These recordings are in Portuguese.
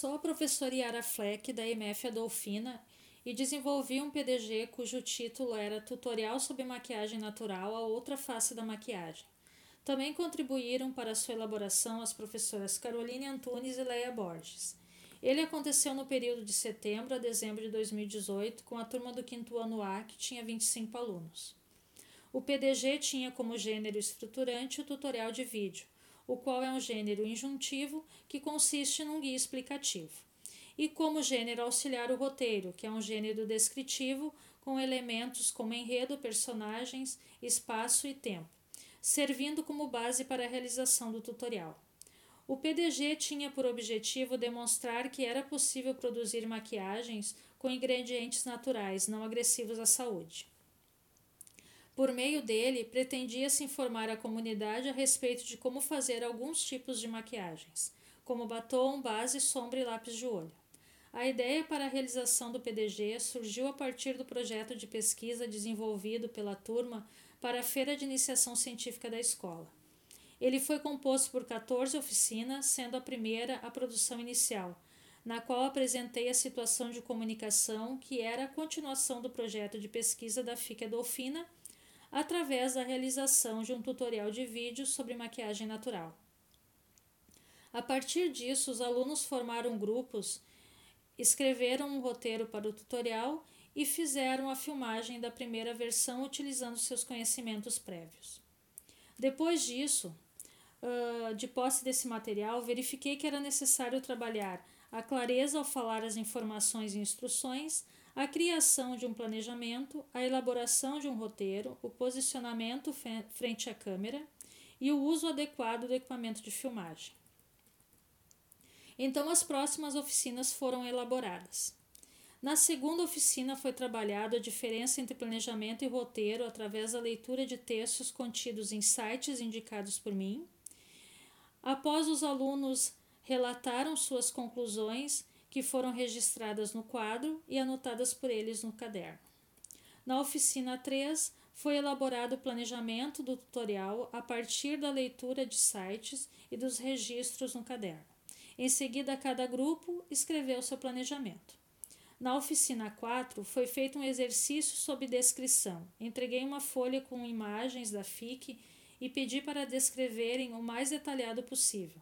Sou a professora Yara Fleck, da MF Adolfina, e desenvolvi um PDG cujo título era Tutorial sobre Maquiagem Natural a Outra Face da Maquiagem. Também contribuíram para sua elaboração as professoras Caroline Antunes e Leia Borges. Ele aconteceu no período de setembro a dezembro de 2018, com a turma do quinto ano A, que tinha 25 alunos. O PDG tinha como gênero estruturante o tutorial de vídeo, o qual é um gênero injuntivo que consiste num guia explicativo, e como gênero auxiliar o roteiro, que é um gênero descritivo com elementos como enredo, personagens, espaço e tempo, servindo como base para a realização do tutorial. O PDG tinha por objetivo demonstrar que era possível produzir maquiagens com ingredientes naturais, não agressivos à saúde. Por meio dele, pretendia-se informar a comunidade a respeito de como fazer alguns tipos de maquiagens, como batom, base, sombra e lápis de olho. A ideia para a realização do PDG surgiu a partir do projeto de pesquisa desenvolvido pela turma para a Feira de Iniciação Científica da escola. Ele foi composto por 14 oficinas, sendo a primeira a produção inicial, na qual apresentei a situação de comunicação, que era a continuação do projeto de pesquisa da FIC Adolfina, através da realização de um tutorial de vídeo sobre maquiagem natural. A partir disso, os alunos formaram grupos, escreveram um roteiro para o tutorial e fizeram a filmagem da primeira versão utilizando seus conhecimentos prévios. Depois disso, de posse desse material, verifiquei que era necessário trabalhar a clareza ao falar as informações e instruções, a criação de um planejamento, a elaboração de um roteiro, o posicionamento frente à câmera e o uso adequado do equipamento de filmagem. Então, as próximas oficinas foram elaboradas. Na segunda oficina foi trabalhada a diferença entre planejamento e roteiro através da leitura de textos contidos em sites indicados por mim Após os alunos relataram suas conclusões, que foram registradas no quadro e anotadas por eles no caderno. Na oficina 3, foi elaborado o planejamento do tutorial a partir da leitura de sites e dos registros no caderno. Em seguida, cada grupo escreveu seu planejamento. Na oficina 4, foi feito um exercício sob descrição. Entreguei uma folha com imagens da FIC e pedi para descreverem o mais detalhado possível.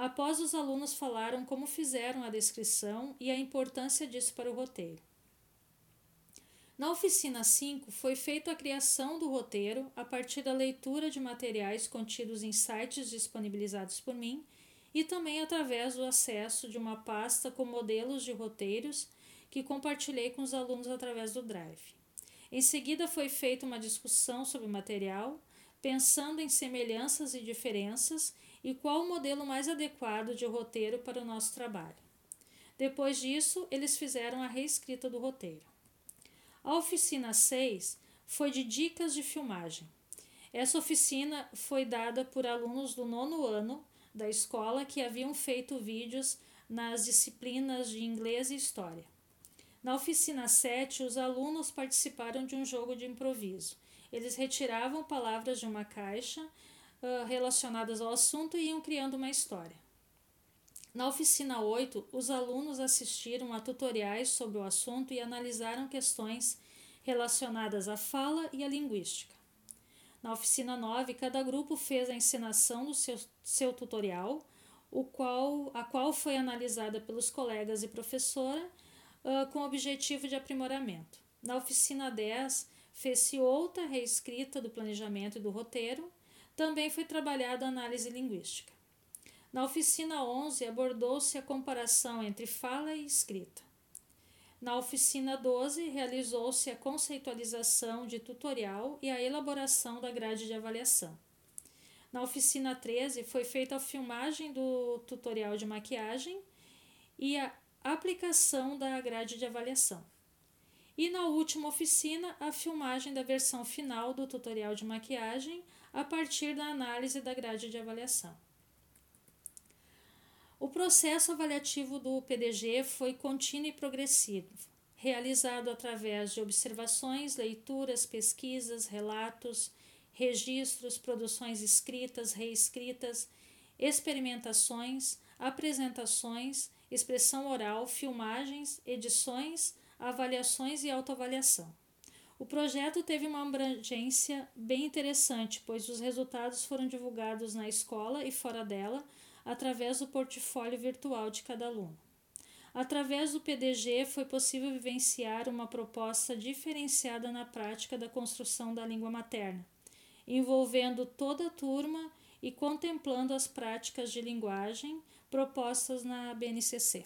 Após os alunos falaram como fizeram a descrição e a importância disso para o roteiro. Na oficina 5 foi feita a criação do roteiro a partir da leitura de materiais contidos em sites disponibilizados por mim e também através do acesso de uma pasta com modelos de roteiros que compartilhei com os alunos através do Drive. Em seguida foi feita uma discussão sobre o material pensando em semelhanças e diferenças e qual o modelo mais adequado de roteiro para o nosso trabalho. Depois disso, eles fizeram a reescrita do roteiro. A oficina 6 foi de dicas de filmagem. Essa oficina foi dada por alunos do nono ano da escola que haviam feito vídeos nas disciplinas de inglês e história. Na oficina 7, os alunos participaram de um jogo de improviso eles retiravam palavras de uma caixa relacionadas ao assunto e iam criando uma história. Na oficina 8, os alunos assistiram a tutoriais sobre o assunto e analisaram questões relacionadas à fala e à linguística. Na oficina 9, cada grupo fez a encenação do seu, seu tutorial, o qual, a qual foi analisada pelos colegas e professora uh, com objetivo de aprimoramento. Na oficina 10, fez-se outra reescrita do planejamento e do roteiro, também foi trabalhada a análise linguística. Na oficina 11, abordou-se a comparação entre fala e escrita. Na oficina 12, realizou-se a conceitualização de tutorial e a elaboração da grade de avaliação. Na oficina 13, foi feita a filmagem do tutorial de maquiagem e a aplicação da grade de avaliação. E na última oficina, a filmagem da versão final do tutorial de maquiagem a partir da análise da grade de avaliação. O processo avaliativo do PDG foi contínuo e progressivo, realizado através de observações, leituras, pesquisas, relatos, registros, produções escritas, reescritas, experimentações, apresentações, expressão oral, filmagens, edições, avaliações e autoavaliação. O projeto teve uma abrangência bem interessante, pois os resultados foram divulgados na escola e fora dela, através do portfólio virtual de cada aluno. Através do PDG, foi possível vivenciar uma proposta diferenciada na prática da construção da língua materna, envolvendo toda a turma e contemplando as práticas de linguagem propostas na BNCC.